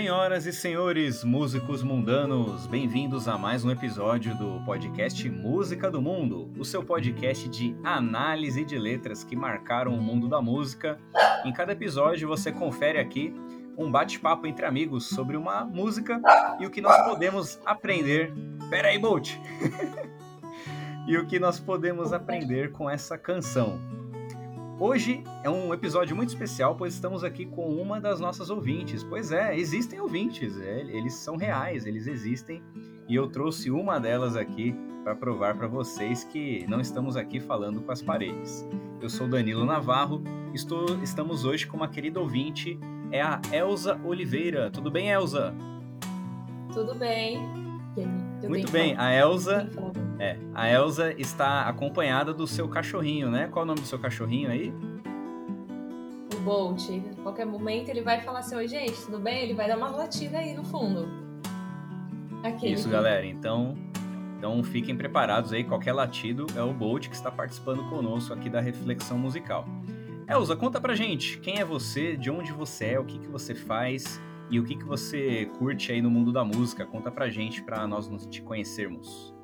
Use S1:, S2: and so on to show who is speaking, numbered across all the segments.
S1: Senhoras e senhores, músicos mundanos, bem-vindos a mais um episódio do podcast Música do Mundo, o seu podcast de análise de letras que marcaram o mundo da música. Em cada episódio você confere aqui um bate-papo entre amigos sobre uma música e o que nós podemos aprender. Pera aí, Bolt! e o que nós podemos aprender com essa canção. Hoje é um episódio muito especial, pois estamos aqui com uma das nossas ouvintes. Pois é, existem ouvintes, é, eles são reais, eles existem, e eu trouxe uma delas aqui para provar para vocês que não estamos aqui falando com as paredes. Eu sou Danilo Navarro, estou, estamos hoje com uma querida ouvinte, é a Elza Oliveira. Tudo bem, Elza?
S2: Tudo bem.
S1: Muito bem, a Elza, é, a Elza está acompanhada do seu cachorrinho, né? Qual é o nome do seu cachorrinho aí?
S2: O Bolt. A qualquer momento ele vai falar assim, oi gente, tudo bem? Ele vai dar uma latida aí no fundo.
S1: Aqui. Isso, galera. Então, então fiquem preparados aí, qualquer latido é o Bolt que está participando conosco aqui da reflexão musical. Elza, conta pra gente, quem é você, de onde você é, o que, que você faz e o que, que você curte aí no mundo da música? Conta pra gente, pra nós nos te conhecermos.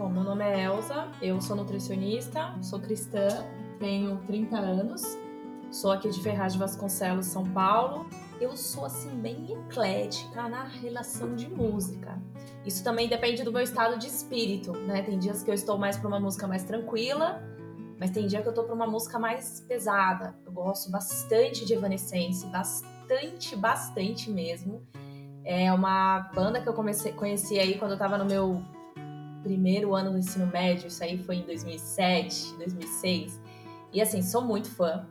S2: Bom, meu nome é Elza, eu sou nutricionista, sou cristã, tenho 30 anos, sou aqui de Ferraz de Vasconcelos, São Paulo. Eu sou, assim, bem eclética na relação de música. Isso também depende do meu estado de espírito, né? Tem dias que eu estou mais para uma música mais tranquila, mas tem dia que eu estou para uma música mais pesada. Eu gosto bastante de Evanescence, bastante bastante, mesmo. É uma banda que eu comecei, conheci aí quando eu tava no meu primeiro ano do ensino médio, isso aí foi em 2007, 2006. E assim, sou muito fã.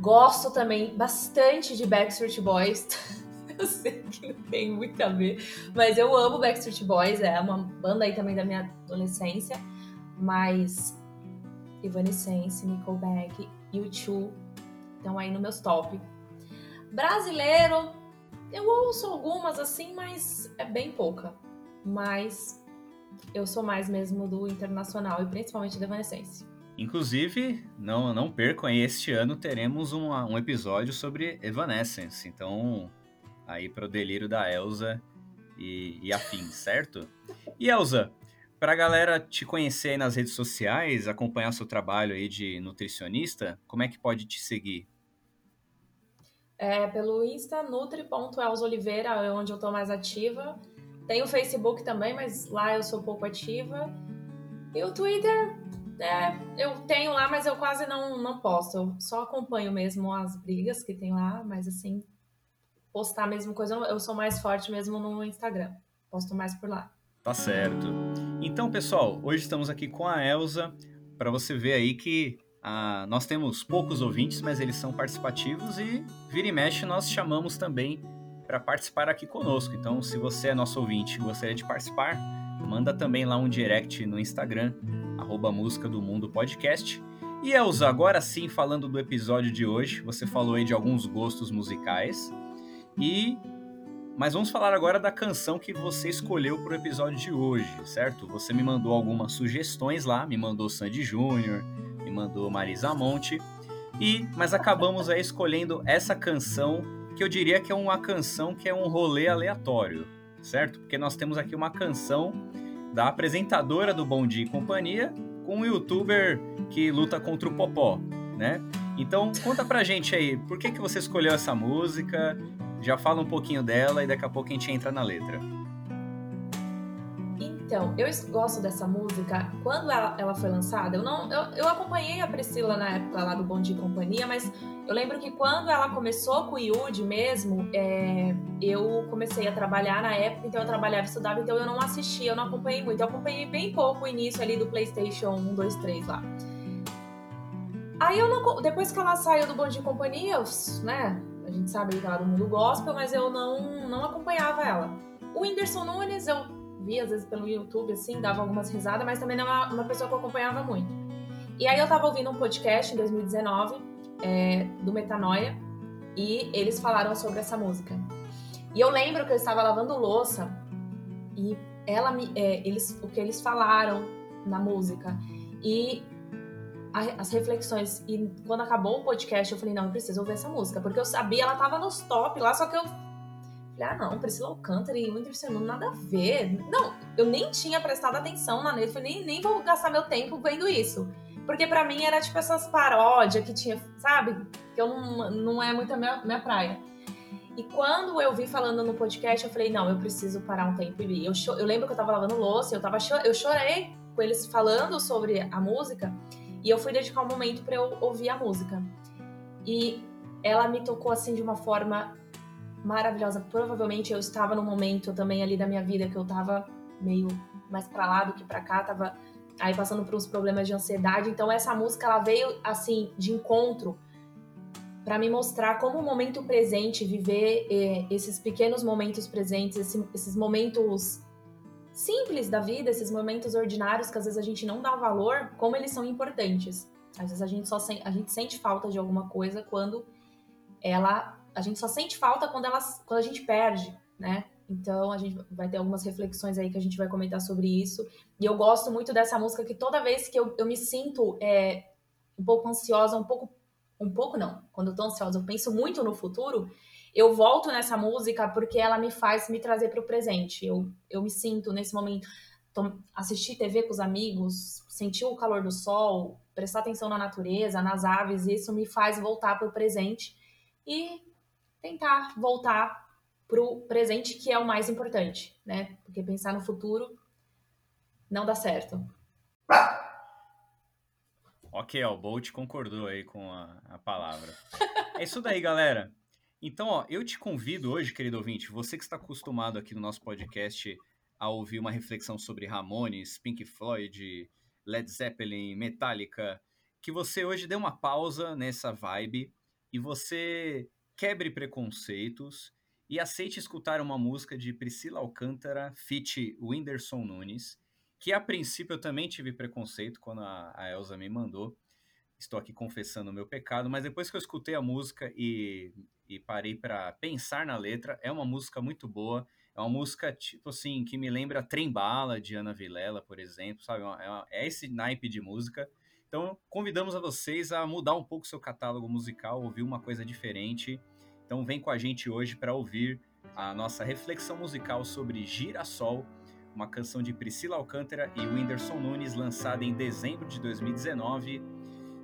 S2: Gosto também bastante de Backstreet Boys. eu sei que não tem muito a ver, mas eu amo Backstreet Boys, é uma banda aí também da minha adolescência. Mas Evanescence, Nickelback, U2 estão aí no meus top. Brasileiro, eu ouço algumas assim, mas é bem pouca. Mas eu sou mais mesmo do internacional e principalmente da Evanescence.
S1: Inclusive, não, não percam aí, este ano teremos um, um episódio sobre Evanescence. Então, aí para o delírio da Elsa e, e afim, certo? E Elsa, para a galera te conhecer aí nas redes sociais, acompanhar seu trabalho aí de nutricionista, como é que pode te seguir?
S2: É, pelo Insta, nutri.elsoliveira, é onde eu estou mais ativa. Tem o Facebook também, mas lá eu sou pouco ativa. E o Twitter, é, eu tenho lá, mas eu quase não, não posto. Eu só acompanho mesmo as brigas que tem lá, mas assim, postar mesmo coisa, eu sou mais forte mesmo no Instagram. Posto mais por lá.
S1: Tá certo. Então, pessoal, hoje estamos aqui com a Elsa para você ver aí que ah, nós temos poucos ouvintes, mas eles são participativos e vira e mexe nós chamamos também para participar aqui conosco. Então, se você é nosso ouvinte e gostaria de participar, manda também lá um direct no Instagram, arroba Música do Mundo Podcast. E Elza, agora sim, falando do episódio de hoje, você falou aí de alguns gostos musicais. E mas vamos falar agora da canção que você escolheu para o episódio de hoje, certo? Você me mandou algumas sugestões lá, me mandou Sandy Júnior, mandou Marisa Monte. E mas acabamos aí escolhendo essa canção que eu diria que é uma canção que é um rolê aleatório, certo? Porque nós temos aqui uma canção da apresentadora do Bom Dia e Companhia com um youtuber que luta contra o Popó, né? Então, conta pra gente aí, por que, que você escolheu essa música? Já fala um pouquinho dela e daqui a pouco a gente entra na letra.
S2: Então, eu gosto dessa música. Quando ela, ela foi lançada, eu não, eu, eu, acompanhei a Priscila na época lá do Bom Dia e Companhia, mas eu lembro que quando ela começou com o Yudi mesmo, é, eu comecei a trabalhar na época, então eu trabalhava estudava, então eu não assisti, eu não acompanhei muito. Eu acompanhei bem pouco o início ali do PlayStation 1, 2, 3 lá. Aí eu não, depois que ela saiu do Bom Dia e Companhia, eu, né, a gente sabe que ela do mundo gospel, mas eu não, não acompanhava ela. O Whindersson Nunes, eu via às vezes pelo YouTube, assim, dava algumas risadas, mas também não era uma, uma pessoa que eu acompanhava muito. E aí eu tava ouvindo um podcast em 2019 é, do Metanoia e eles falaram sobre essa música. E eu lembro que eu estava lavando louça e ela me, é, eles, o que eles falaram na música. E as reflexões. E quando acabou o podcast, eu falei, não, eu preciso ouvir essa música. Porque eu sabia, ela tava nos top lá, só que eu falei, ah, não, Priscila Alcântara e Whindersson Nunes, nada a ver. Não, eu nem tinha prestado atenção na letra, nem, nem vou gastar meu tempo vendo isso. Porque para mim era tipo essas paródias que tinha, sabe? Que eu não, não é muito a minha, minha praia. E quando eu vi falando no podcast, eu falei, não, eu preciso parar um tempo e. Eu, eu lembro que eu tava lavando louça, eu, tava eu chorei com eles falando sobre a música e eu fui dedicar um momento para eu ouvir a música. E ela me tocou assim de uma forma maravilhosa. Provavelmente eu estava num momento também ali da minha vida que eu tava meio mais para lá do que para cá, tava aí passando por uns problemas de ansiedade. Então essa música ela veio assim de encontro para me mostrar como o momento presente, viver eh, esses pequenos momentos presentes, esse, esses momentos simples da vida, esses momentos ordinários que às vezes a gente não dá valor, como eles são importantes. Às vezes a gente só a gente sente falta de alguma coisa quando ela a gente só sente falta quando ela quando a gente perde, né? Então a gente vai ter algumas reflexões aí que a gente vai comentar sobre isso. E eu gosto muito dessa música que toda vez que eu, eu me sinto é, um pouco ansiosa, um pouco um pouco não. Quando eu tô ansiosa, eu penso muito no futuro. Eu volto nessa música porque ela me faz me trazer para o presente. Eu, eu me sinto nesse momento assistir TV com os amigos, sentir o calor do sol, prestar atenção na natureza, nas aves, isso me faz voltar para o presente e tentar voltar para o presente, que é o mais importante, né? Porque pensar no futuro não dá certo.
S1: Ok, ó, o Bolt concordou aí com a, a palavra. é isso daí, galera. Então, ó, eu te convido hoje, querido ouvinte, você que está acostumado aqui no nosso podcast a ouvir uma reflexão sobre Ramones, Pink Floyd, Led Zeppelin, Metallica, que você hoje dê uma pausa nessa vibe e você quebre preconceitos e aceite escutar uma música de Priscila Alcântara, feat. Whindersson Nunes, que a princípio eu também tive preconceito quando a, a Elsa me mandou. Estou aqui confessando o meu pecado, mas depois que eu escutei a música e, e parei para pensar na letra, é uma música muito boa. É uma música, tipo assim, que me lembra Trembala, de Ana Vilela, por exemplo, sabe? É, é esse naipe de música. Então, convidamos a vocês a mudar um pouco seu catálogo musical, ouvir uma coisa diferente. Então, vem com a gente hoje para ouvir a nossa reflexão musical sobre Girassol, uma canção de Priscila Alcântara e Whindersson Nunes, lançada em dezembro de 2019,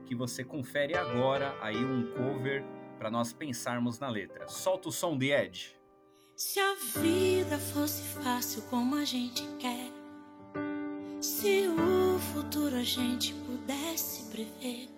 S1: que você confere agora aí um cover para nós pensarmos na letra. Solta o som de Ed.
S3: Se a vida fosse fácil como a gente quer, se o futuro a gente pudesse prever,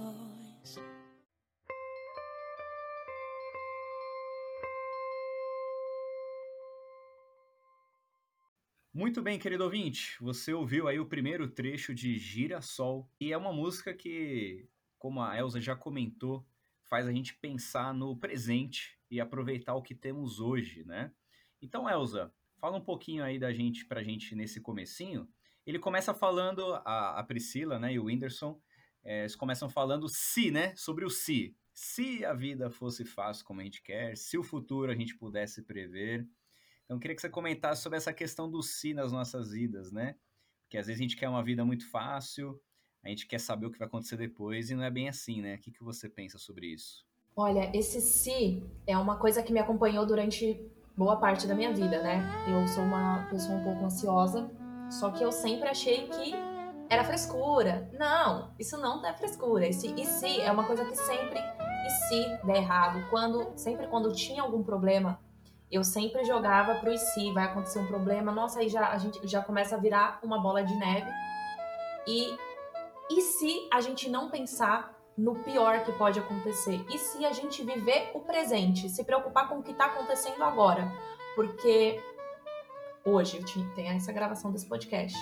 S1: Muito bem, querido ouvinte, você ouviu aí o primeiro trecho de Girassol, e é uma música que, como a Elsa já comentou, faz a gente pensar no presente e aproveitar o que temos hoje, né? Então, Elsa, fala um pouquinho aí da gente pra gente nesse comecinho. Ele começa falando, a, a Priscila né, e o Whindersson, é, eles começam falando se, né? Sobre o se. Se a vida fosse fácil como a gente quer, se o futuro a gente pudesse prever, então, queria que você comentasse sobre essa questão do si nas nossas vidas, né? Porque às vezes a gente quer uma vida muito fácil, a gente quer saber o que vai acontecer depois e não é bem assim, né? O que, que você pensa sobre isso?
S2: Olha, esse si é uma coisa que me acompanhou durante boa parte da minha vida, né? Eu sou uma pessoa um pouco ansiosa, só que eu sempre achei que era frescura. Não, isso não é frescura. Esse e se é uma coisa que sempre e se der errado, quando sempre quando tinha algum problema eu sempre jogava pro e se vai acontecer um problema, nossa, aí já, a gente já começa a virar uma bola de neve. E, e se a gente não pensar no pior que pode acontecer? E se a gente viver o presente, se preocupar com o que está acontecendo agora? Porque hoje eu tem essa gravação desse podcast.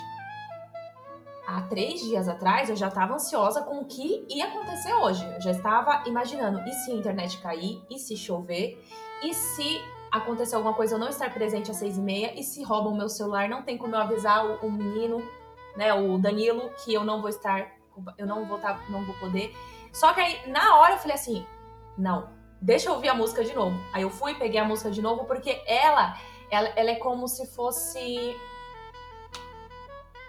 S2: há três dias atrás eu já estava ansiosa com o que ia acontecer hoje. Eu já estava imaginando, e se a internet cair? E se chover? E se acontecer alguma coisa eu não estar presente às seis e meia? E se roubam o meu celular? Não tem como eu avisar o, o menino, né, o Danilo, que eu não vou estar, eu não vou estar, tá, não vou poder. Só que aí, na hora, eu falei assim, não, deixa eu ouvir a música de novo. Aí eu fui, peguei a música de novo, porque ela, ela, ela é como se fosse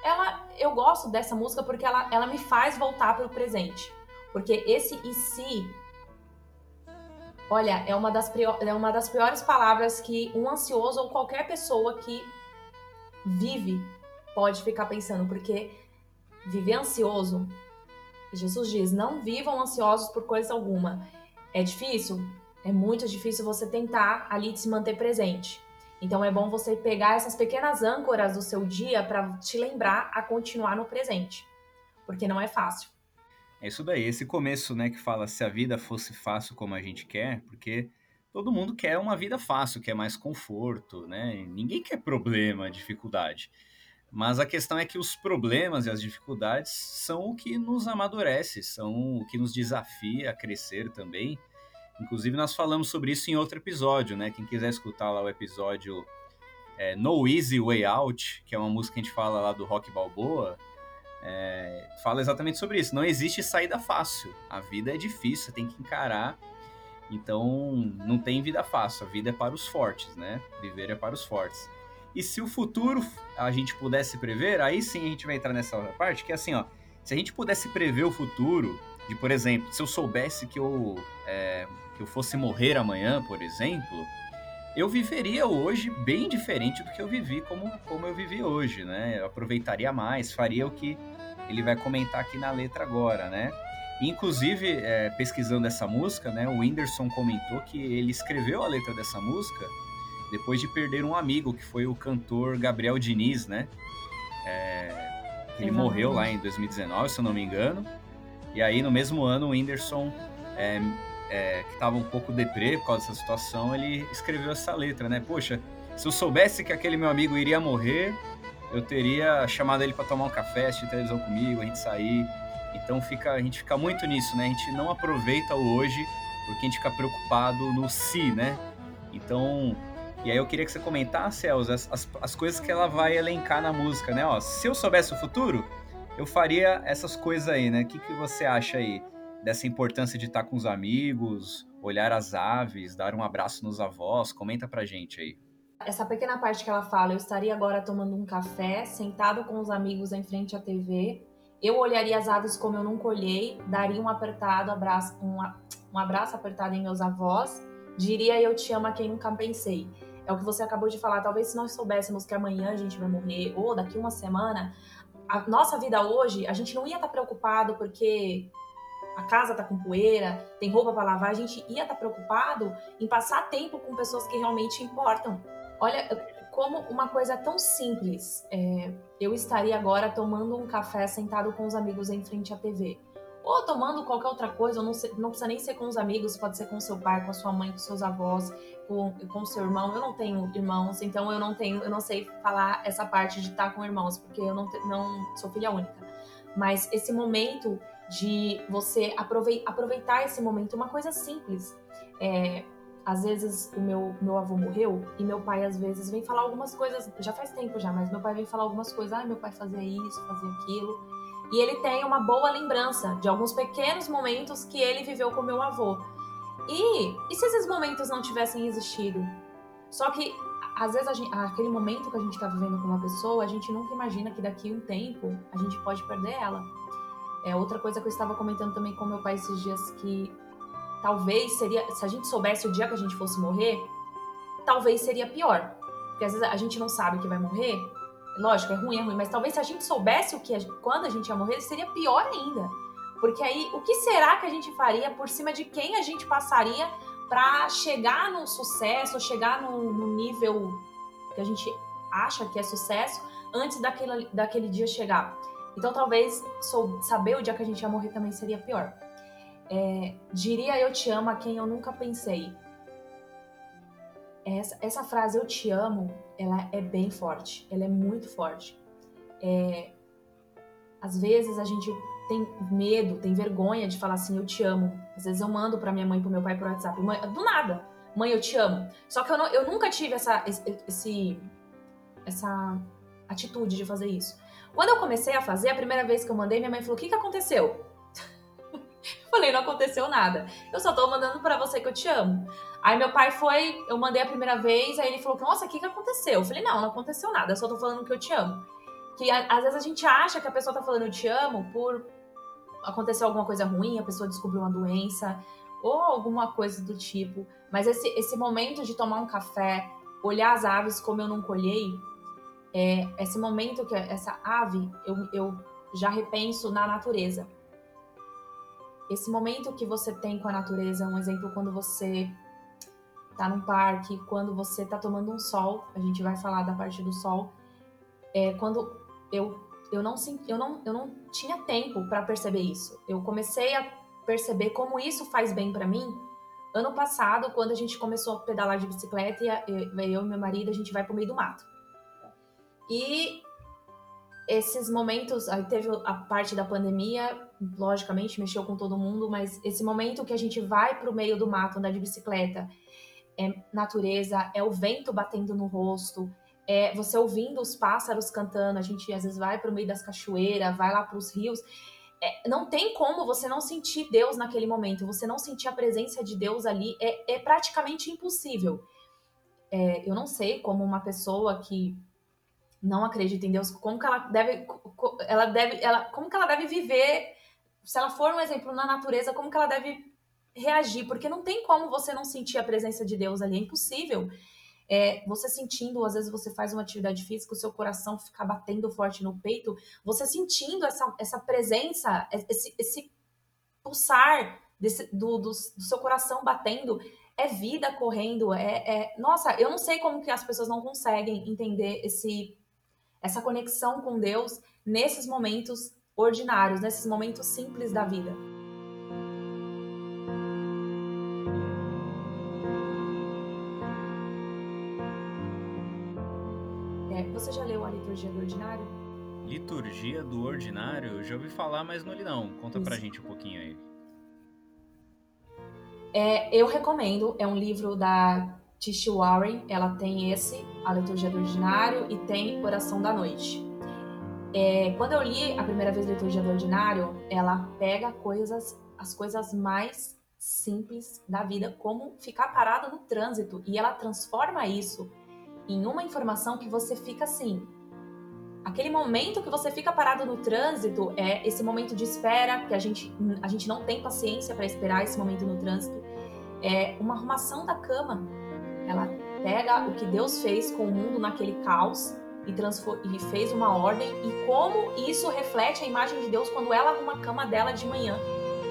S2: ela, eu gosto dessa música porque ela, ela me faz voltar para o presente. Porque esse e se, olha, é uma, das é uma das piores palavras que um ansioso ou qualquer pessoa que vive pode ficar pensando. Porque viver ansioso, Jesus diz, não vivam ansiosos por coisa alguma. É difícil? É muito difícil você tentar ali se manter presente. Então é bom você pegar essas pequenas âncoras do seu dia para te lembrar a continuar no presente, porque não é fácil.
S1: É isso daí, esse começo, né, que fala se a vida fosse fácil como a gente quer, porque todo mundo quer uma vida fácil, quer mais conforto, né? Ninguém quer problema, dificuldade. Mas a questão é que os problemas e as dificuldades são o que nos amadurece, são o que nos desafia a crescer também Inclusive, nós falamos sobre isso em outro episódio, né? Quem quiser escutar lá o episódio é, No Easy Way Out, que é uma música que a gente fala lá do Rock Balboa, é, fala exatamente sobre isso. Não existe saída fácil. A vida é difícil, você tem que encarar. Então, não tem vida fácil. A vida é para os fortes, né? Viver é para os fortes. E se o futuro a gente pudesse prever, aí sim a gente vai entrar nessa parte, que é assim, ó. Se a gente pudesse prever o futuro, de, por exemplo, se eu soubesse que eu é, que eu fosse morrer amanhã, por exemplo, eu viveria hoje bem diferente do que eu vivi como, como eu vivi hoje, né? Eu aproveitaria mais, faria o que ele vai comentar aqui na letra agora, né? Inclusive, é, pesquisando essa música, né, o Whindersson comentou que ele escreveu a letra dessa música depois de perder um amigo, que foi o cantor Gabriel Diniz, né? É, ele morreu lá em 2019, se eu não me engano. E aí, no mesmo ano, o Whindersson é, é, que estava um pouco deprê por causa dessa situação, ele escreveu essa letra, né? Poxa, se eu soubesse que aquele meu amigo iria morrer, eu teria chamado ele para tomar um café, assistir televisão comigo, a gente sair. Então fica, a gente fica muito nisso, né? A gente não aproveita o hoje porque a gente fica preocupado no si, né? Então, e aí eu queria que você comentasse, Elza, as, as, as coisas que ela vai elencar na música, né? Ó, se eu soubesse o futuro, eu faria essas coisas aí, né? O que, que você acha aí? Dessa importância de estar com os amigos, olhar as aves, dar um abraço nos avós? Comenta pra gente aí.
S2: Essa pequena parte que ela fala, eu estaria agora tomando um café, sentado com os amigos em frente à TV. Eu olharia as aves como eu nunca olhei, daria um apertado, abraço, um, um abraço apertado em meus avós, diria eu te amo a quem nunca pensei. É o que você acabou de falar. Talvez se nós soubéssemos que amanhã a gente vai morrer ou daqui uma semana, a nossa vida hoje, a gente não ia estar preocupado porque a casa tá com poeira, tem roupa para lavar, a gente ia estar tá preocupado em passar tempo com pessoas que realmente importam. Olha como uma coisa tão simples. É, eu estaria agora tomando um café sentado com os amigos em frente à TV. Ou tomando qualquer outra coisa, não, sei, não precisa nem ser com os amigos, pode ser com seu pai, com a sua mãe, com seus avós, com, com seu irmão. Eu não tenho irmãos, então eu não tenho, eu não sei falar essa parte de estar com irmãos, porque eu não, não sou filha única. Mas esse momento de você aproveitar esse momento, uma coisa simples. É, às vezes o meu, meu avô morreu e meu pai às vezes vem falar algumas coisas, já faz tempo já, mas meu pai vem falar algumas coisas, ah, meu pai fazia isso, fazia aquilo. E ele tem uma boa lembrança de alguns pequenos momentos que ele viveu com meu avô. E, e se esses momentos não tivessem existido? Só que às vezes gente, aquele momento que a gente está vivendo com uma pessoa, a gente nunca imagina que daqui um tempo a gente pode perder ela. É outra coisa que eu estava comentando também com meu pai esses dias que talvez seria, se a gente soubesse o dia que a gente fosse morrer, talvez seria pior. Porque às vezes a gente não sabe que vai morrer. Lógico, é ruim, é ruim, mas talvez se a gente soubesse o que a, quando a gente ia morrer, seria pior ainda. Porque aí, o que será que a gente faria por cima de quem a gente passaria para chegar no sucesso, chegar no, no nível que a gente acha que é sucesso antes daquele, daquele dia chegar? Então talvez sou, saber o dia que a gente ia morrer também seria pior. É, diria eu te amo a quem eu nunca pensei. Essa, essa frase eu te amo, ela é bem forte, ela é muito forte. É, às vezes a gente tem medo, tem vergonha de falar assim, eu te amo. Às vezes eu mando para minha mãe pro meu pai por WhatsApp, mãe, do nada, mãe, eu te amo. Só que eu, não, eu nunca tive essa, esse, essa atitude de fazer isso. Quando eu comecei a fazer, a primeira vez que eu mandei, minha mãe falou: O que, que aconteceu? eu falei: Não aconteceu nada. Eu só tô mandando para você que eu te amo. Aí meu pai foi, eu mandei a primeira vez, aí ele falou: Nossa, o que, que aconteceu? Eu falei: Não, não aconteceu nada, eu só tô falando que eu te amo. Que às vezes a gente acha que a pessoa tá falando eu te amo por aconteceu alguma coisa ruim, a pessoa descobriu uma doença ou alguma coisa do tipo. Mas esse, esse momento de tomar um café, olhar as aves como eu não colhei, é, esse momento que essa ave, eu, eu já repenso na natureza. Esse momento que você tem com a natureza, um exemplo quando você tá num parque, quando você tá tomando um sol, a gente vai falar da parte do sol, é quando eu eu não eu não eu não tinha tempo para perceber isso. Eu comecei a perceber como isso faz bem para mim ano passado, quando a gente começou a pedalar de bicicleta e eu, eu e meu marido a gente vai pro meio do mato. E esses momentos, aí teve a parte da pandemia, logicamente mexeu com todo mundo, mas esse momento que a gente vai para o meio do mato andar de bicicleta, é natureza, é o vento batendo no rosto, é você ouvindo os pássaros cantando, a gente às vezes vai para o meio das cachoeiras, vai lá para os rios, é, não tem como você não sentir Deus naquele momento, você não sentir a presença de Deus ali, é, é praticamente impossível. É, eu não sei como uma pessoa que não acredita em Deus, como que ela deve, ela deve, ela, como que ela deve viver, se ela for um exemplo na natureza, como que ela deve reagir, porque não tem como você não sentir a presença de Deus ali, é impossível. É, você sentindo, às vezes você faz uma atividade física, o seu coração fica batendo forte no peito, você sentindo essa, essa presença, esse, esse pulsar desse, do, do, do seu coração batendo, é vida correndo, é, é, Nossa, eu não sei como que as pessoas não conseguem entender esse essa conexão com Deus nesses momentos ordinários, nesses momentos simples da vida. É, você já leu a Liturgia do Ordinário?
S1: Liturgia do Ordinário? Eu já ouvi falar, mas não li não. Conta Isso. pra gente um pouquinho aí.
S2: É, eu recomendo, é um livro da Tish Warren, ela tem esse, a liturgia do ordinário, e tem oração da noite. É, quando eu li a primeira vez a liturgia do ordinário, ela pega coisas, as coisas mais simples da vida, como ficar parado no trânsito, e ela transforma isso em uma informação que você fica assim. Aquele momento que você fica parado no trânsito é esse momento de espera, que a gente, a gente não tem paciência para esperar esse momento no trânsito. É uma arrumação da cama, ela pega o que Deus fez com o mundo naquele caos e, e fez uma ordem e como isso reflete a imagem de Deus quando ela arruma a cama dela de manhã.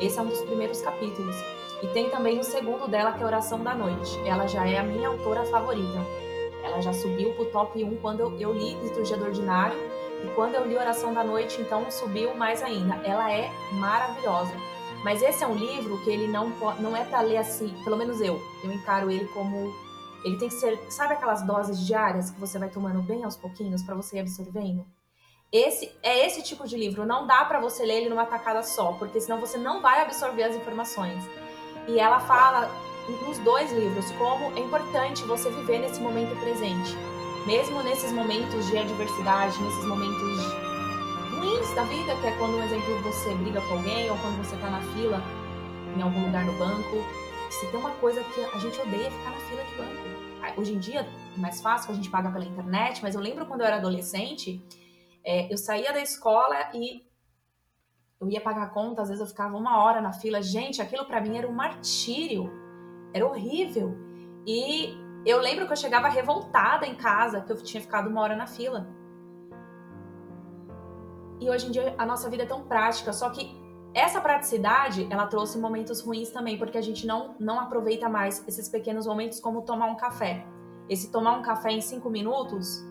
S2: Esse é um dos primeiros capítulos. E tem também o segundo dela, que é a Oração da Noite. Ela já é a minha autora favorita. Ela já subiu pro top 1 quando eu, li Liturgia do Ordinário. E quando eu li Oração da Noite, então subiu mais ainda. Ela é maravilhosa. Mas esse é um livro que ele não, não é para ler assim, pelo menos eu. Eu encaro ele como ele tem que ser, sabe aquelas doses diárias que você vai tomando bem aos pouquinhos para você ir absorvendo? Esse é esse tipo de livro, não dá para você ler ele numa tacada só, porque senão você não vai absorver as informações. E ela fala nos dois livros como é importante você viver nesse momento presente, mesmo nesses momentos de adversidade, nesses momentos ruins da vida, que é quando, um exemplo, você briga com alguém ou quando você tá na fila em algum lugar no banco se tem uma coisa que a gente odeia é ficar na fila de banco. Hoje em dia é mais fácil, a gente paga pela internet, mas eu lembro quando eu era adolescente, é, eu saía da escola e eu ia pagar conta, às vezes eu ficava uma hora na fila. Gente, aquilo para mim era um martírio, era horrível. E eu lembro que eu chegava revoltada em casa, que eu tinha ficado uma hora na fila. E hoje em dia a nossa vida é tão prática, só que essa praticidade, ela trouxe momentos ruins também, porque a gente não, não aproveita mais esses pequenos momentos como tomar um café. Esse tomar um café em 5 minutos,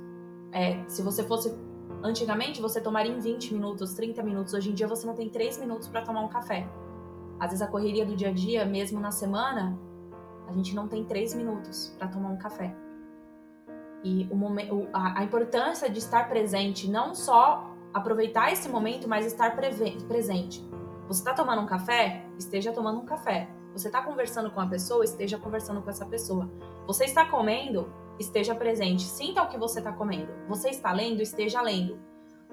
S2: é, se você fosse antigamente, você tomaria em 20 minutos, 30 minutos. Hoje em dia você não tem 3 minutos para tomar um café. Às vezes a correria do dia a dia, mesmo na semana, a gente não tem 3 minutos para tomar um café. E o momento, a, a importância de estar presente não só aproveitar esse momento, mas estar presente. Você está tomando um café? Esteja tomando um café. Você está conversando com a pessoa? Esteja conversando com essa pessoa. Você está comendo? Esteja presente. Sinta o que você está comendo. Você está lendo? Esteja lendo.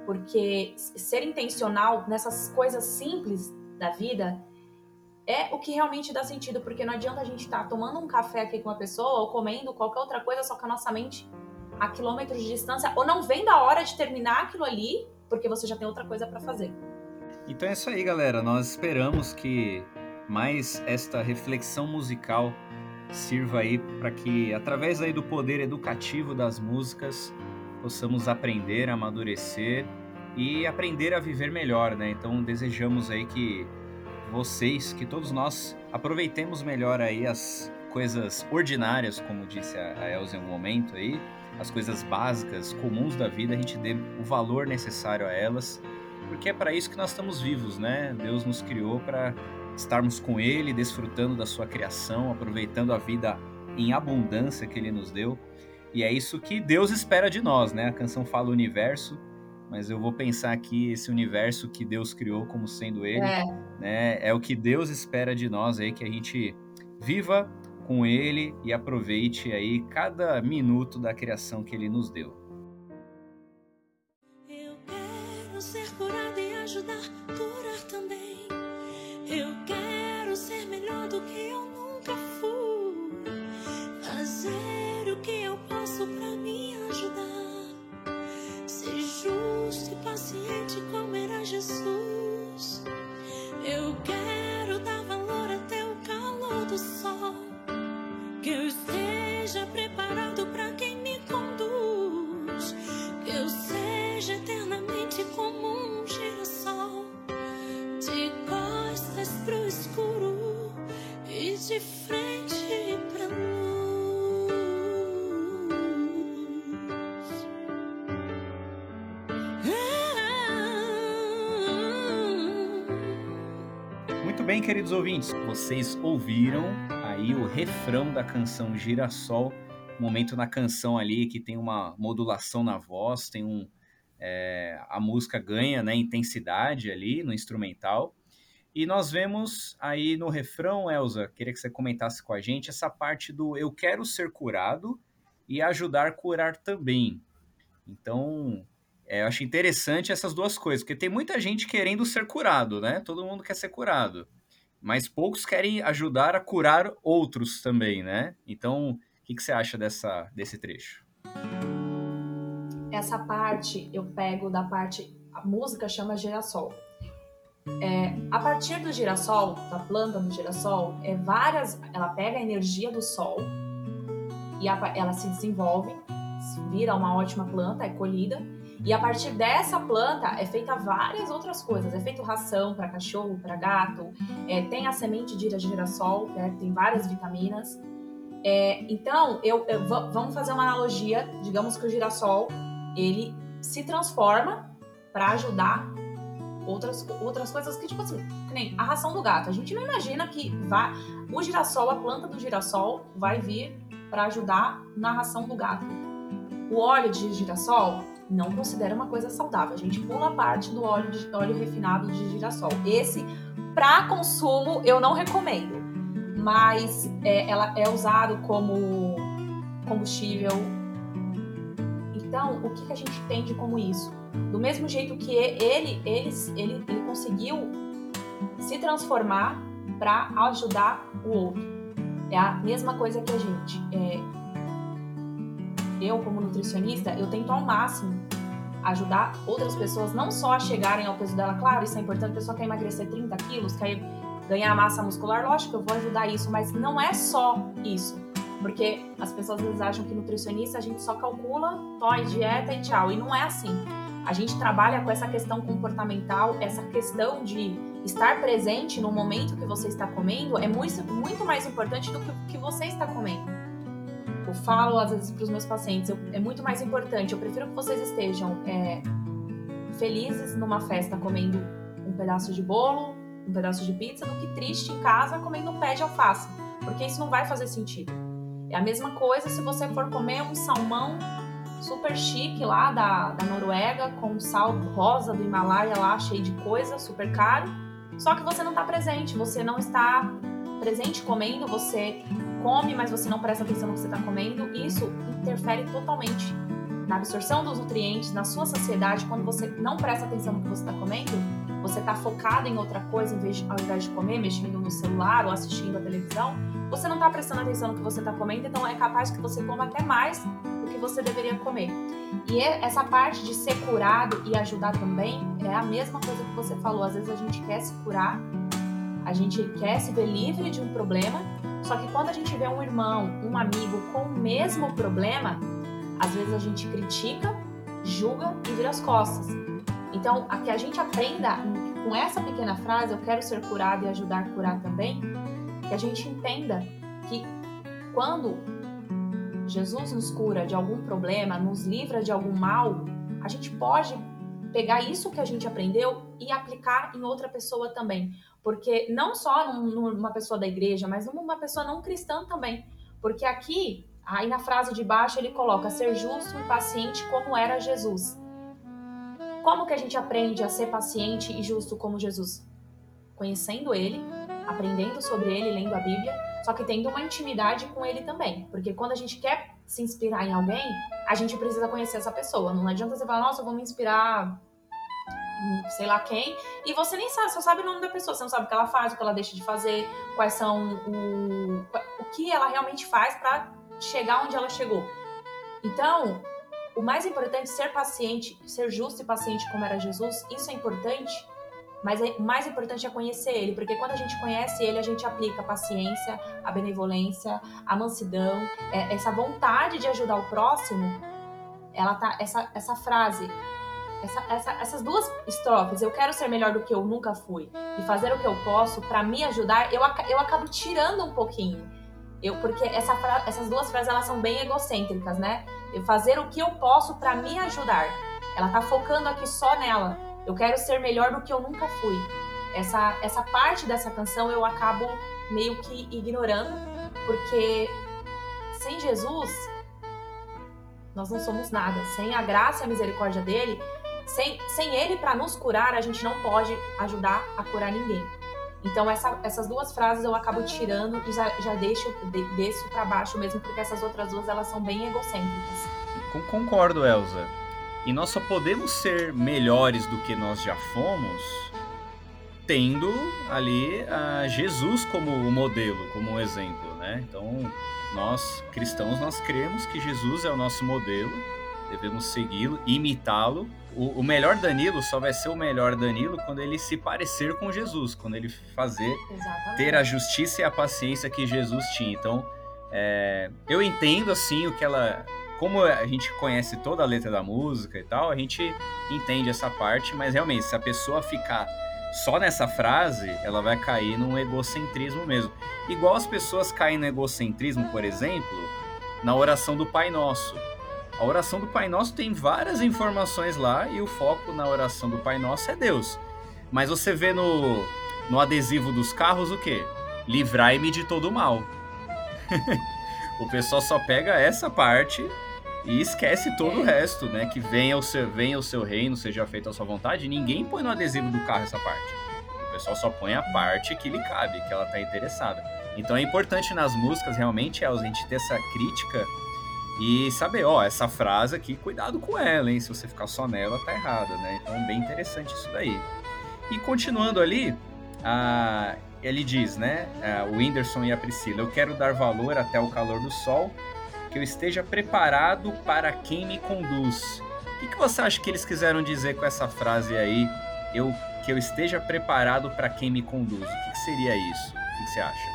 S2: Porque ser intencional nessas coisas simples da vida é o que realmente dá sentido, porque não adianta a gente estar tá tomando um café aqui com uma pessoa ou comendo qualquer outra coisa, só que a nossa mente a quilômetros de distância, ou não vem da hora de terminar aquilo ali, porque você já tem outra coisa para fazer.
S1: Então é isso aí, galera. Nós esperamos que mais esta reflexão musical sirva aí para que, através aí do poder educativo das músicas, possamos aprender, amadurecer e aprender a viver melhor, né? Então desejamos aí que vocês, que todos nós aproveitemos melhor aí as coisas ordinárias, como disse a Elza em um momento aí, as coisas básicas, comuns da vida, a gente dê o valor necessário a elas, porque é para isso que nós estamos vivos, né? Deus nos criou para estarmos com Ele, desfrutando da Sua criação, aproveitando a vida em abundância que Ele nos deu. E é isso que Deus espera de nós, né? A canção fala universo, mas eu vou pensar aqui esse universo que Deus criou como sendo Ele, é. né? É o que Deus espera de nós aí, que a gente viva com Ele e aproveite aí cada minuto da criação que Ele nos deu. Bem, queridos ouvintes, vocês ouviram aí o refrão da canção Girassol, momento na canção ali que tem uma modulação na voz, tem um é, a música ganha né, intensidade ali no instrumental. E nós vemos aí no refrão, Elza, queria que você comentasse com a gente essa parte do eu quero ser curado e ajudar a curar também. Então, é, eu acho interessante essas duas coisas, porque tem muita gente querendo ser curado, né? Todo mundo quer ser curado mas poucos querem ajudar a curar outros também, né? Então, o que, que você acha dessa, desse trecho?
S2: Essa parte eu pego da parte. A música chama girassol. É, a partir do girassol, da planta do girassol, é várias. Ela pega a energia do sol e a, ela se desenvolve, vira uma ótima planta, é colhida e a partir dessa planta é feita várias outras coisas. É feito ração para cachorro, para gato. É, tem a semente de girassol, que é, tem várias vitaminas. É, então, eu, eu, vamos fazer uma analogia. Digamos que o girassol ele se transforma para ajudar outras, outras coisas que, tipo assim, que nem a ração do gato. A gente não imagina que vai, o girassol, a planta do girassol, vai vir para ajudar na ração do gato. O óleo de girassol não considera uma coisa saudável. A gente pula a parte do óleo, de, óleo refinado de girassol. Esse, para consumo, eu não recomendo, mas é, ela é usado como combustível. Então, o que, que a gente entende como isso? Do mesmo jeito que ele, ele, ele, ele conseguiu se transformar para ajudar o outro. É a mesma coisa que a gente. É, eu, como nutricionista, eu tento ao máximo ajudar outras pessoas não só a chegarem ao peso dela. Claro, isso é importante. A pessoa quer emagrecer 30 quilos, quer ganhar massa muscular, lógico, eu vou ajudar isso, mas não é só isso. Porque as pessoas às vezes acham que nutricionista a gente só calcula, toy, dieta e tchau. E não é assim. A gente trabalha com essa questão comportamental, essa questão de estar presente no momento que você está comendo é muito, muito mais importante do que o que você está comendo falo às vezes para os meus pacientes, eu, é muito mais importante, eu prefiro que vocês estejam é, felizes numa festa comendo um pedaço de bolo, um pedaço de pizza, do que triste em casa comendo um pé de alface, porque isso não vai fazer sentido. É a mesma coisa se você for comer um salmão super chique lá da, da Noruega, com sal rosa do Himalaia lá, cheio de coisa, super caro. Só que você não está presente, você não está presente comendo, você come, mas você não presta atenção no que você está comendo. Isso interfere totalmente na absorção dos nutrientes, na sua saciedade. Quando você não presta atenção no que você está comendo, você está focado em outra coisa, em vez ao invés de comer, mexendo no celular ou assistindo a televisão, você não está prestando atenção no que você está comendo, então é capaz que você coma até mais do que você deveria comer. E é, essa parte de ser curado e ajudar também é a mesma coisa que você falou. Às vezes a gente quer se curar, a gente quer se ver livre de um problema, só que quando a gente vê um irmão, um amigo com o mesmo problema, às vezes a gente critica, julga e vira as costas. Então, a que a gente aprenda com essa pequena frase, eu quero ser curado e ajudar a curar também, que a gente entenda que quando Jesus nos cura de algum problema, nos livra de algum mal, a gente pode pegar isso que a gente aprendeu e aplicar em outra pessoa também. Porque não só numa pessoa da igreja, mas numa pessoa não cristã também. Porque aqui, aí na frase de baixo, ele coloca ser justo e paciente como era Jesus. Como que a gente aprende a ser paciente e justo como Jesus? Conhecendo ele, aprendendo sobre ele, lendo a Bíblia, só que tendo uma intimidade com ele também. Porque quando a gente quer se inspirar em alguém, a gente precisa conhecer essa pessoa. Não adianta você falar, nossa, eu vou me inspirar sei lá quem, e você nem sabe, só sabe o nome da pessoa, você não sabe o que ela faz, o que ela deixa de fazer, quais são o, o que ela realmente faz para chegar onde ela chegou. Então, o mais importante é ser paciente, ser justo e paciente como era Jesus, isso é importante mas é, mais importante é conhecer ele, porque quando a gente conhece ele, a gente aplica a paciência, a benevolência, a mansidão, é, essa vontade de ajudar o próximo. Ela tá essa essa frase, essa, essa, essas duas estrofes, eu quero ser melhor do que eu nunca fui e fazer o que eu posso para me ajudar, eu, eu acabo tirando um pouquinho. Eu, porque essa, essas duas frases elas são bem egocêntricas, né? Eu fazer o que eu posso para me ajudar. Ela tá focando aqui só nela. Eu quero ser melhor do que eu nunca fui. Essa, essa parte dessa canção eu acabo meio que ignorando, porque sem Jesus nós não somos nada. Sem a graça e a misericórdia dele, sem, sem ele para nos curar, a gente não pode ajudar a curar ninguém. Então essa, essas duas frases eu acabo tirando e já, já deixo de, desço para baixo mesmo, porque essas outras duas elas são bem egocêntricas.
S1: Concordo, Elza. E nós só podemos ser melhores do que nós já fomos tendo ali a Jesus como o modelo, como um exemplo, né? Então, nós cristãos nós cremos que Jesus é o nosso modelo, devemos segui-lo, imitá-lo. O, o, melhor Danilo só vai ser o melhor Danilo quando ele se parecer com Jesus, quando ele fazer Exatamente. ter a justiça e a paciência que Jesus tinha. Então, é, eu entendo assim o que ela como a gente conhece toda a letra da música e tal, a gente entende essa parte, mas realmente, se a pessoa ficar só nessa frase, ela vai cair num egocentrismo mesmo. Igual as pessoas caem no egocentrismo, por exemplo, na oração do Pai Nosso. A oração do Pai Nosso tem várias informações lá e o foco na oração do Pai Nosso é Deus. Mas você vê no, no adesivo dos carros o quê? Livrai-me de todo mal. o pessoal só pega essa parte e esquece todo é. o resto, né? Que venha o, seu, venha o seu reino, seja feita a sua vontade. Ninguém põe no adesivo do carro essa parte. O pessoal só põe a parte que lhe cabe, que ela tá interessada. Então é importante nas músicas, realmente, é a gente ter essa crítica e saber, ó, essa frase aqui, cuidado com ela, hein? Se você ficar só nela, tá errada, né? Então, bem interessante isso daí. E continuando ali, a, ele diz, né? o Whindersson e a Priscila, eu quero dar valor até o calor do sol que eu esteja preparado para quem me conduz. O que, que você acha que eles quiseram dizer com essa frase aí? Eu que eu esteja preparado para quem me conduz. O que, que seria isso? O que, que você acha?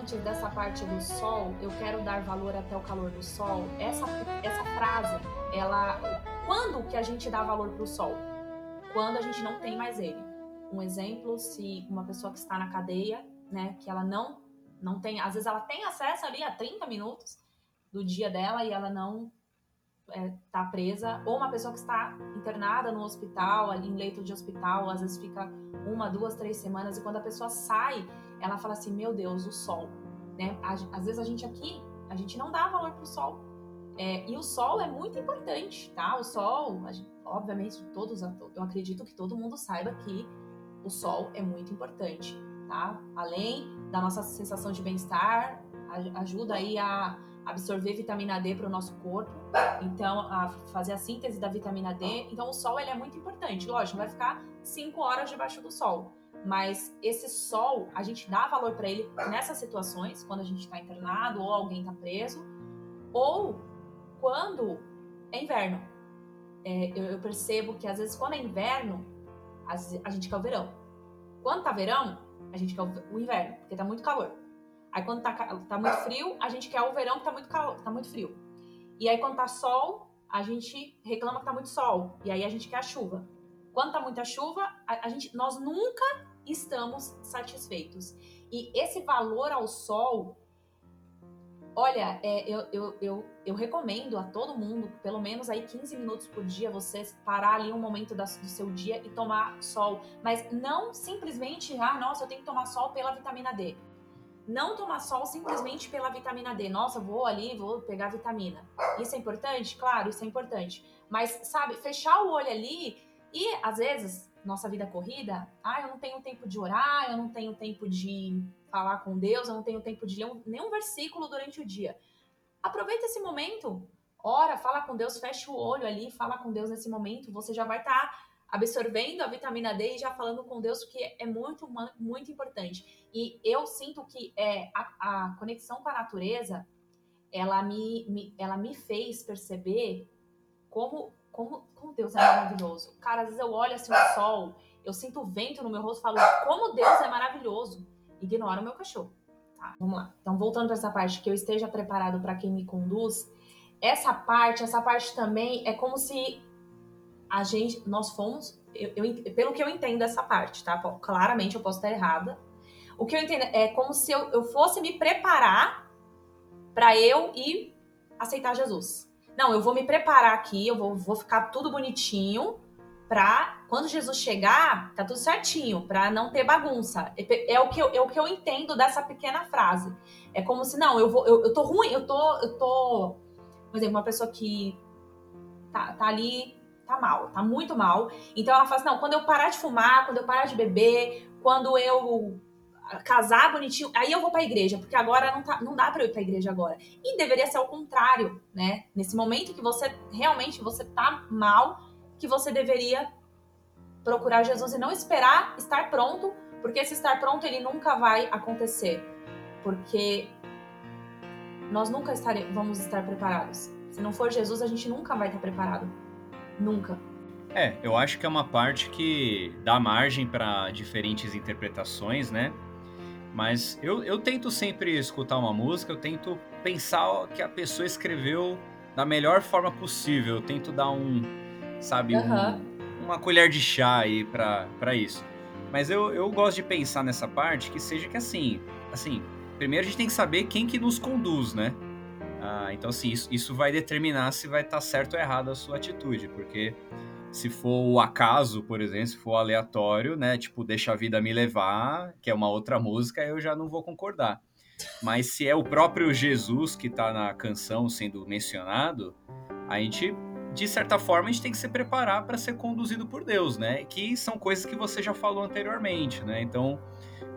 S2: Antes dessa parte do sol, eu quero dar valor até o calor do sol. Essa, essa frase, ela, quando que a gente dá valor para o sol? Quando a gente não tem mais ele. Um exemplo, se uma pessoa que está na cadeia, né, que ela não não tem, às vezes ela tem acesso ali a 30 minutos do dia dela e ela não está é, tá presa, ou uma pessoa que está internada no hospital, ali em leito de hospital, às vezes fica uma, duas, três semanas, e quando a pessoa sai, ela fala assim: Meu Deus, o sol. Né? Às vezes a gente aqui A gente não dá valor pro sol. É, e o sol é muito importante, tá? O sol, obviamente, todos, eu acredito que todo mundo saiba que o sol é muito importante, tá? Além da nossa sensação de bem-estar, ajuda aí a absorver vitamina D para o nosso corpo, então a fazer a síntese da vitamina D. Então o sol ele é muito importante. Lógico, vai ficar cinco horas debaixo do sol, mas esse sol a gente dá valor para ele nessas situações, quando a gente está internado ou alguém está preso, ou quando é inverno. É, eu, eu, percebo que às vezes quando é inverno, a gente quer o verão. Quando tá verão, a gente quer o, inverno, porque tá muito calor. Aí quando tá, tá muito frio, a gente quer o verão que tá muito calor, tá muito frio. E aí quando tá sol, a gente reclama que tá muito sol. E aí a gente quer a chuva. Quando tá muita chuva, a, a gente, nós nunca estamos satisfeitos. E esse valor ao sol, Olha, é, eu, eu, eu, eu, recomendo a todo mundo, pelo menos aí 15 minutos por dia, você parar ali um momento da, do seu dia e tomar sol. Mas não simplesmente, ah, nossa, eu tenho que tomar sol pela vitamina D. Não tomar sol simplesmente pela vitamina D. Nossa, vou ali, vou pegar vitamina. Isso é importante? Claro, isso é importante. Mas, sabe, fechar o olho ali e, às vezes, nossa vida corrida, ah, eu não tenho tempo de orar, eu não tenho tempo de falar com Deus, eu não tenho tempo de ler um, nenhum versículo durante o dia. Aproveita esse momento, ora, fala com Deus, fecha o olho ali, fala com Deus nesse momento, você já vai estar tá absorvendo a vitamina D e já falando com Deus, que é muito, muito importante. E eu sinto que é, a, a conexão com a natureza, ela me, me, ela me fez perceber como, como, como Deus é maravilhoso. Cara, às vezes eu olho assim o sol, eu sinto o vento no meu rosto e falo, como Deus é maravilhoso ignora o meu cachorro. Tá, vamos lá. Então, voltando para essa parte, que eu esteja preparado para quem me conduz, essa parte, essa parte também é como se a gente, nós fomos, eu, eu, pelo que eu entendo essa parte, tá? Claramente eu posso estar errada. O que eu entendo é como se eu, eu fosse me preparar para eu ir aceitar Jesus. Não, eu vou me preparar aqui, eu vou, vou ficar tudo bonitinho para quando Jesus chegar, tá tudo certinho, para não ter bagunça. É, é, o que eu, é o que eu entendo dessa pequena frase. É como se, não, eu vou, eu, eu tô ruim, eu tô, eu tô, por exemplo, uma pessoa que tá, tá ali, tá mal, tá muito mal. Então ela fala assim, não, quando eu parar de fumar, quando eu parar de beber, quando eu casar bonitinho, aí eu vou para a igreja, porque agora não, tá, não dá para eu ir para a igreja agora. E deveria ser o contrário, né? Nesse momento que você realmente você tá mal, que você deveria procurar Jesus e não esperar estar pronto, porque esse estar pronto ele nunca vai acontecer, porque nós nunca estare, vamos estar preparados. Se não for Jesus, a gente nunca vai estar preparado. Nunca.
S1: É, eu acho que é uma parte que dá margem para diferentes interpretações, né? Mas eu, eu tento sempre escutar uma música, eu tento pensar que a pessoa escreveu da melhor forma possível. Eu tento dar um, sabe, uhum. um, uma colher de chá aí para isso. Mas eu, eu gosto de pensar nessa parte que seja que assim, assim, primeiro a gente tem que saber quem que nos conduz, né? Ah, então, assim, isso, isso vai determinar se vai estar tá certo ou errado a sua atitude, porque se for o acaso, por exemplo, se for aleatório, né? Tipo, deixa a vida me levar, que é uma outra música, eu já não vou concordar. Mas se é o próprio Jesus que está na canção sendo mencionado, a gente de certa forma, a gente tem que se preparar para ser conduzido por Deus, né? Que são coisas que você já falou anteriormente, né? Então,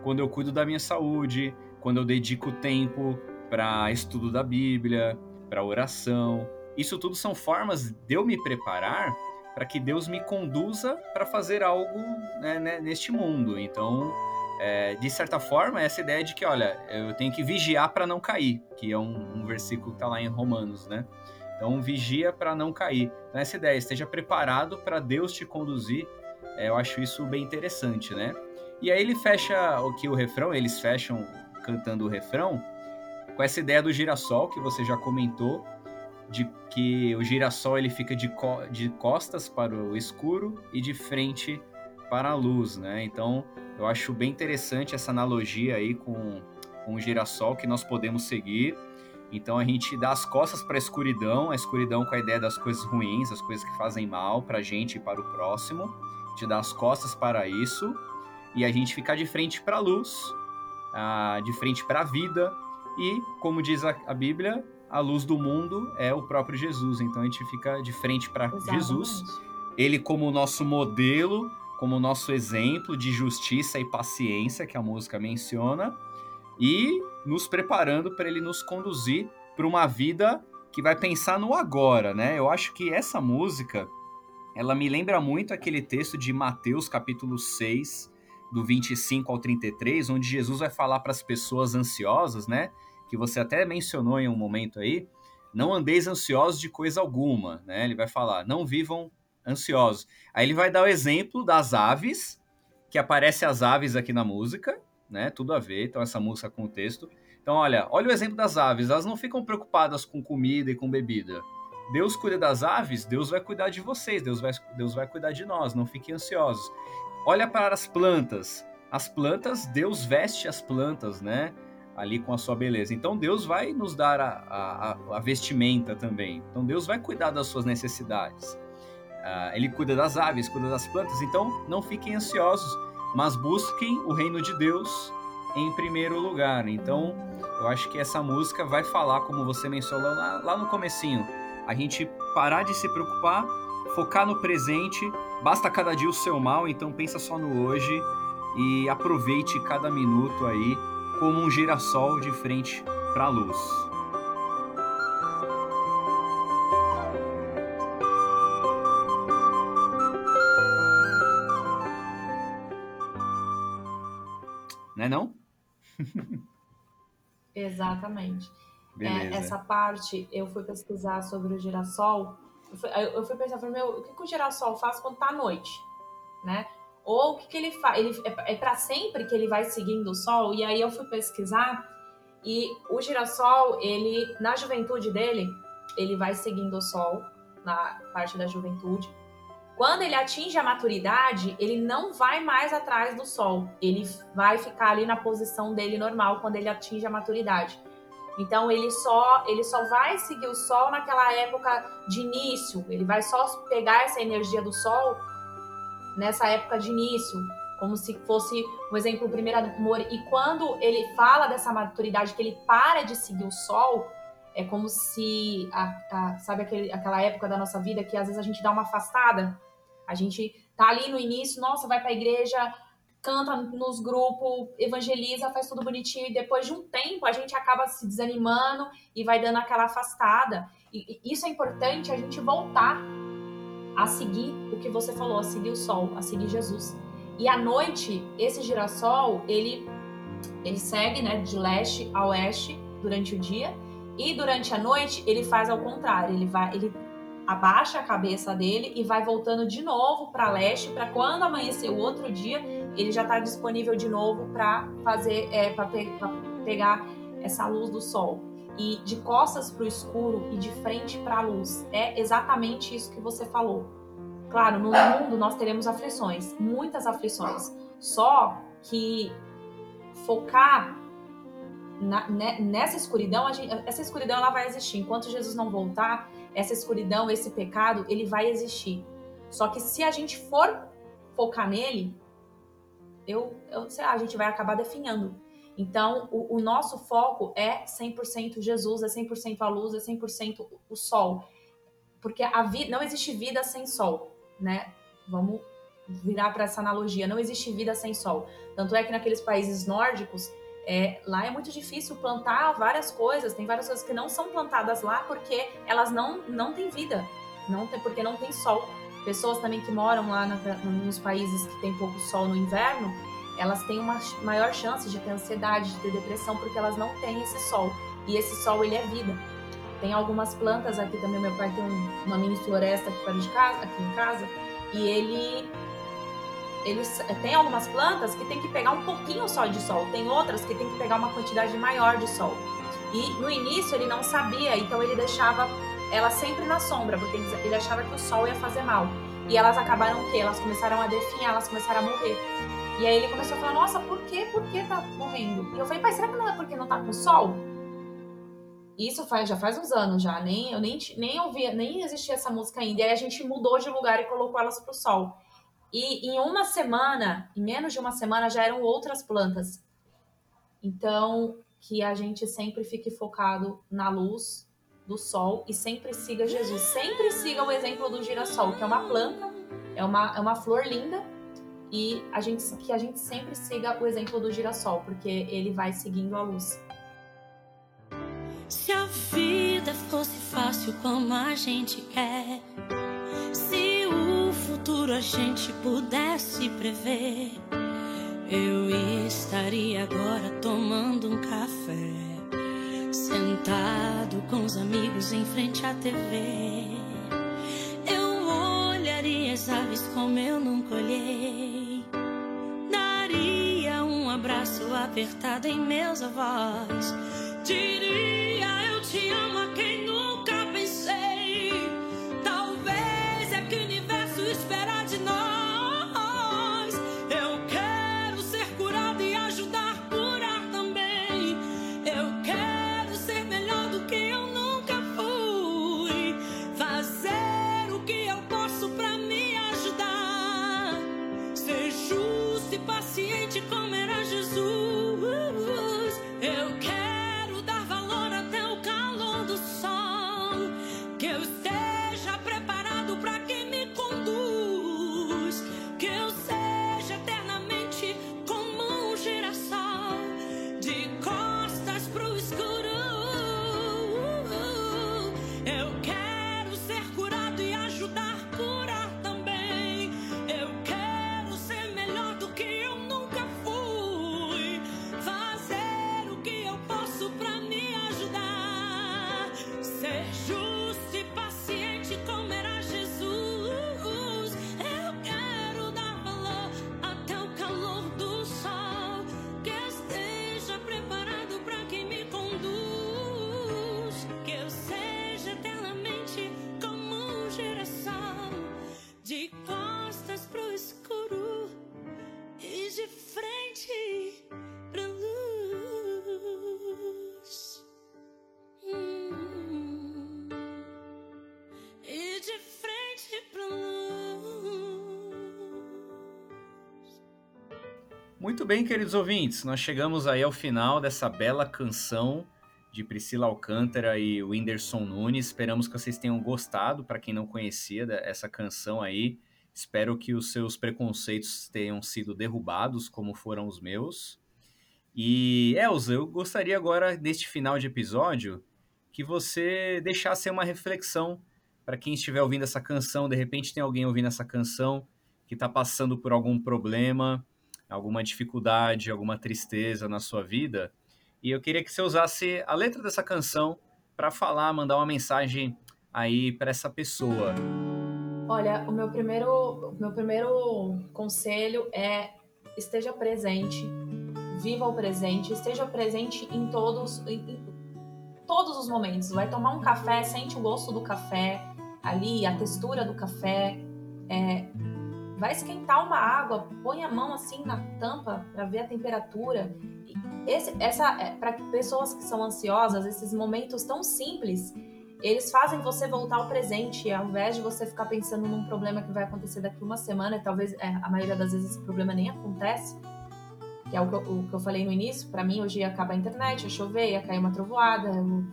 S1: quando eu cuido da minha saúde, quando eu dedico tempo para estudo da Bíblia, para oração, isso tudo são formas de eu me preparar para que Deus me conduza para fazer algo né, né, neste mundo. Então, é, de certa forma, essa ideia de que, olha, eu tenho que vigiar para não cair, que é um, um versículo que está lá em Romanos, né? Então, vigia para não cair. Então, essa ideia, esteja preparado para Deus te conduzir. É, eu acho isso bem interessante, né? E aí ele fecha o que o refrão, eles fecham cantando o refrão com essa ideia do girassol que você já comentou, de que o girassol ele fica de, co de costas para o escuro e de frente para a luz, né? Então, eu acho bem interessante essa analogia aí com, com o girassol que nós podemos seguir então a gente dá as costas para a escuridão, a escuridão com a ideia das coisas ruins, as coisas que fazem mal para a gente e para o próximo. A gente dá as costas para isso e a gente fica de frente para a luz, de frente para a vida e, como diz a Bíblia, a luz do mundo é o próprio Jesus. Então a gente fica de frente para Jesus, ele como nosso modelo, como nosso exemplo de justiça e paciência que a música menciona, e nos preparando para ele nos conduzir para uma vida que vai pensar no agora, né? Eu acho que essa música ela me lembra muito aquele texto de Mateus capítulo 6, do 25 ao 33, onde Jesus vai falar para as pessoas ansiosas, né? Que você até mencionou em um momento aí, não andeis ansiosos de coisa alguma, né? Ele vai falar, não vivam ansiosos. Aí ele vai dar o exemplo das aves, que aparece as aves aqui na música, né? Tudo a ver, então essa música com o texto. Então, olha, olha o exemplo das aves, elas não ficam preocupadas com comida e com bebida. Deus cuida das aves, Deus vai cuidar de vocês, Deus vai, Deus vai cuidar de nós, não fiquem ansiosos. Olha para as plantas. As plantas, Deus veste as plantas, né? Ali com a sua beleza. Então Deus vai nos dar a, a, a vestimenta também. Então Deus vai cuidar das suas necessidades. Uh, ele cuida das aves, cuida das plantas. Então não fiquem ansiosos, mas busquem o reino de Deus em primeiro lugar. Então eu acho que essa música vai falar, como você mencionou lá, lá no comecinho, a gente parar de se preocupar, focar no presente, basta cada dia o seu mal, então pensa só no hoje e aproveite cada minuto aí como um girassol de frente para a luz. Né não?
S2: Exatamente. É, essa parte, eu fui pesquisar sobre o girassol. Eu fui, eu fui pensar, falei, meu, o que, que o girassol faz quando tá à noite? Né? Ou o que, que ele faz? Ele, é, é para sempre que ele vai seguindo o sol? E aí eu fui pesquisar e o girassol, ele, na juventude dele, ele vai seguindo o sol, na parte da juventude. Quando ele atinge a maturidade, ele não vai mais atrás do sol. Ele vai ficar ali na posição dele normal quando ele atinge a maturidade. Então ele só ele só vai seguir o sol naquela época de início. Ele vai só pegar essa energia do sol nessa época de início, como se fosse um exemplo o primeiro amor. E quando ele fala dessa maturidade que ele para de seguir o sol, é como se a, a, sabe aquele, aquela época da nossa vida que às vezes a gente dá uma afastada. A gente tá ali no início, nossa, vai para a igreja, canta nos grupos, evangeliza, faz tudo bonitinho, e depois de um tempo a gente acaba se desanimando e vai dando aquela afastada. E, e isso é importante a gente voltar a seguir o que você falou, a seguir o sol, a seguir Jesus. E à noite, esse girassol, ele, ele segue né, de leste a oeste durante o dia, e durante a noite ele faz ao contrário, ele vai, ele abaixa a cabeça dele e vai voltando de novo para leste, para quando amanhecer o outro dia, ele já está disponível de novo para fazer, é, para pe pegar essa luz do sol. E de costas para o escuro e de frente para a luz. É exatamente isso que você falou. Claro, no mundo nós teremos aflições, muitas aflições. Só que focar na, né, nessa escuridão, gente, essa escuridão ela vai existir. Enquanto Jesus não voltar, essa escuridão, esse pecado, ele vai existir. Só que se a gente for focar nele, eu, eu sei lá, a gente vai acabar definhando. Então, o, o nosso foco é 100% Jesus, é 100% a luz, é 100% o sol. Porque a vida, não existe vida sem sol, né? Vamos virar para essa analogia. Não existe vida sem sol. Tanto é que naqueles países nórdicos, é, lá é muito difícil plantar várias coisas. Tem várias coisas que não são plantadas lá porque elas não, não têm vida. Não tem, porque não tem sol. Pessoas também que moram lá na, nos países que tem pouco sol no inverno, elas têm uma maior chance de ter ansiedade, de ter depressão, porque elas não têm esse sol. E esse sol, ele é vida. Tem algumas plantas aqui também, meu pai tem um, uma mini floresta aqui, de casa, aqui em casa, e ele eles tem algumas plantas que tem que pegar um pouquinho só de sol, tem outras que tem que pegar uma quantidade maior de sol. E no início ele não sabia, então ele deixava ela sempre na sombra, porque ele achava que o sol ia fazer mal. E elas acabaram o quê? Elas começaram a definhar, elas começaram a morrer. E aí ele começou a falar, nossa, por que, por que tá morrendo? E eu falei, pai, será que não é porque não tá com sol? Isso faz, já faz uns anos já, nem, eu nem, nem ouvia, nem existia essa música ainda. E aí a gente mudou de lugar e colocou elas pro sol. E em uma semana, em menos de uma semana, já eram outras plantas. Então, que a gente sempre fique focado na luz do sol e sempre siga Jesus. Sempre siga o exemplo do girassol, que é uma planta, é uma, é uma flor linda, e a gente, que a gente sempre siga o exemplo do girassol, porque ele vai seguindo a luz.
S3: Se a vida fosse fácil como a gente quer, se o futuro a gente pudesse prever, eu estaria agora tomando um café Sentado com os amigos em frente à TV, olharia as aves como eu nunca olhei. Daria um abraço apertado em meus avós. Diria eu te amo a quem
S1: Muito bem, queridos ouvintes, nós chegamos aí ao final dessa bela canção de Priscila Alcântara e Whindersson Nunes. Esperamos que vocês tenham gostado. Para quem não conhecia essa canção aí, espero que os seus preconceitos tenham sido derrubados, como foram os meus. E Elza, eu gostaria agora, neste final de episódio, que você deixasse uma reflexão para quem estiver ouvindo essa canção. De repente, tem alguém ouvindo essa canção que está passando por algum problema alguma dificuldade, alguma tristeza na sua vida. E eu queria que você usasse a letra dessa canção para falar, mandar uma mensagem aí para essa pessoa.
S2: Olha, o meu primeiro, o meu primeiro conselho é esteja presente, viva o presente, esteja presente em todos, em, todos os momentos. Vai tomar um café, sente o gosto do café ali, a textura do café. É, vai esquentar uma água, põe a mão assim na tampa para ver a temperatura. Esse, essa é, para pessoas que são ansiosas, esses momentos tão simples, eles fazem você voltar ao presente, ao invés de você ficar pensando num problema que vai acontecer daqui uma semana, e talvez é, a maioria das vezes esse problema nem acontece. Que é o que eu, o que eu falei no início, para mim hoje ia acabar a internet, ia chover, ia cair uma trovoada, eu,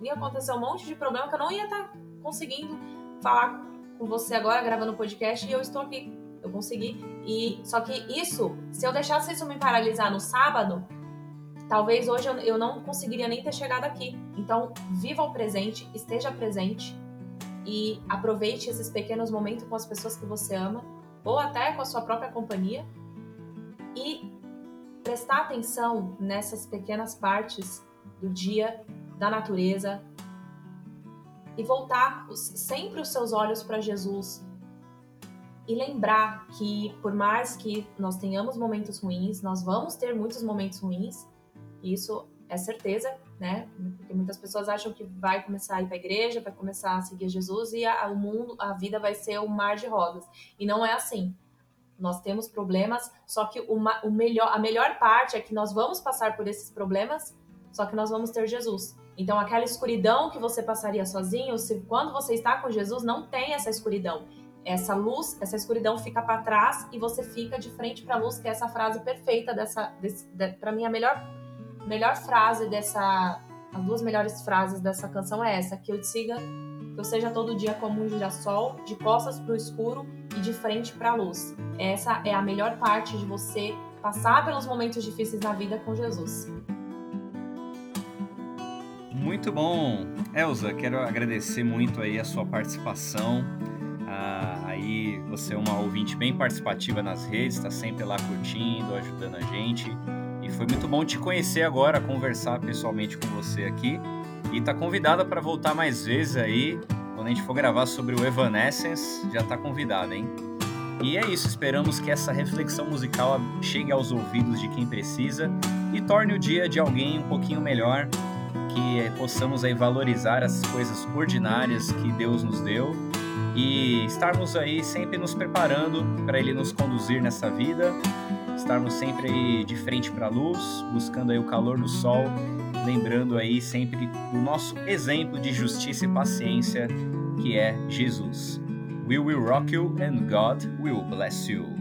S2: ia acontecer um monte de problema que eu não ia estar tá conseguindo falar com você agora gravando o podcast e eu estou aqui eu consegui. E só que isso, se eu deixasse isso me paralisar no sábado, talvez hoje eu, eu não conseguiria nem ter chegado aqui. Então, viva o presente, esteja presente e aproveite esses pequenos momentos com as pessoas que você ama ou até com a sua própria companhia e prestar atenção nessas pequenas partes do dia, da natureza e voltar sempre os seus olhos para Jesus, e lembrar que por mais que nós tenhamos momentos ruins, nós vamos ter muitos momentos ruins, isso é certeza, né? Porque muitas pessoas acham que vai começar a ir para a igreja, vai começar a seguir Jesus e a, o mundo, a vida vai ser um mar de rosas. E não é assim. Nós temos problemas, só que uma, o melhor, a melhor parte é que nós vamos passar por esses problemas, só que nós vamos ter Jesus. Então, aquela escuridão que você passaria sozinho, se, quando você está com Jesus, não tem essa escuridão essa luz, essa escuridão fica para trás e você fica de frente para a luz, que é essa frase perfeita dessa, de, para mim a melhor melhor frase dessa as duas melhores frases dessa canção é essa: que eu te siga, que eu seja todo dia como um girassol, de costas para o escuro e de frente para a luz. Essa é a melhor parte de você passar pelos momentos difíceis na vida com Jesus.
S1: Muito bom. Elza, quero agradecer muito aí a sua participação. Ah, aí você é uma ouvinte bem participativa nas redes, está sempre lá curtindo, ajudando a gente. E foi muito bom te conhecer agora, conversar pessoalmente com você aqui. E tá convidada para voltar mais vezes aí. Quando a gente for gravar sobre o Evanescence, já tá convidada, hein? E é isso, esperamos que essa reflexão musical chegue aos ouvidos de quem precisa e torne o dia de alguém um pouquinho melhor que possamos aí valorizar as coisas ordinárias que Deus nos deu e estarmos aí sempre nos preparando para Ele nos conduzir nessa vida, estarmos sempre aí de frente para a luz, buscando aí o calor do sol, lembrando aí sempre o nosso exemplo de justiça e paciência que é Jesus. We will rock you and God will bless you.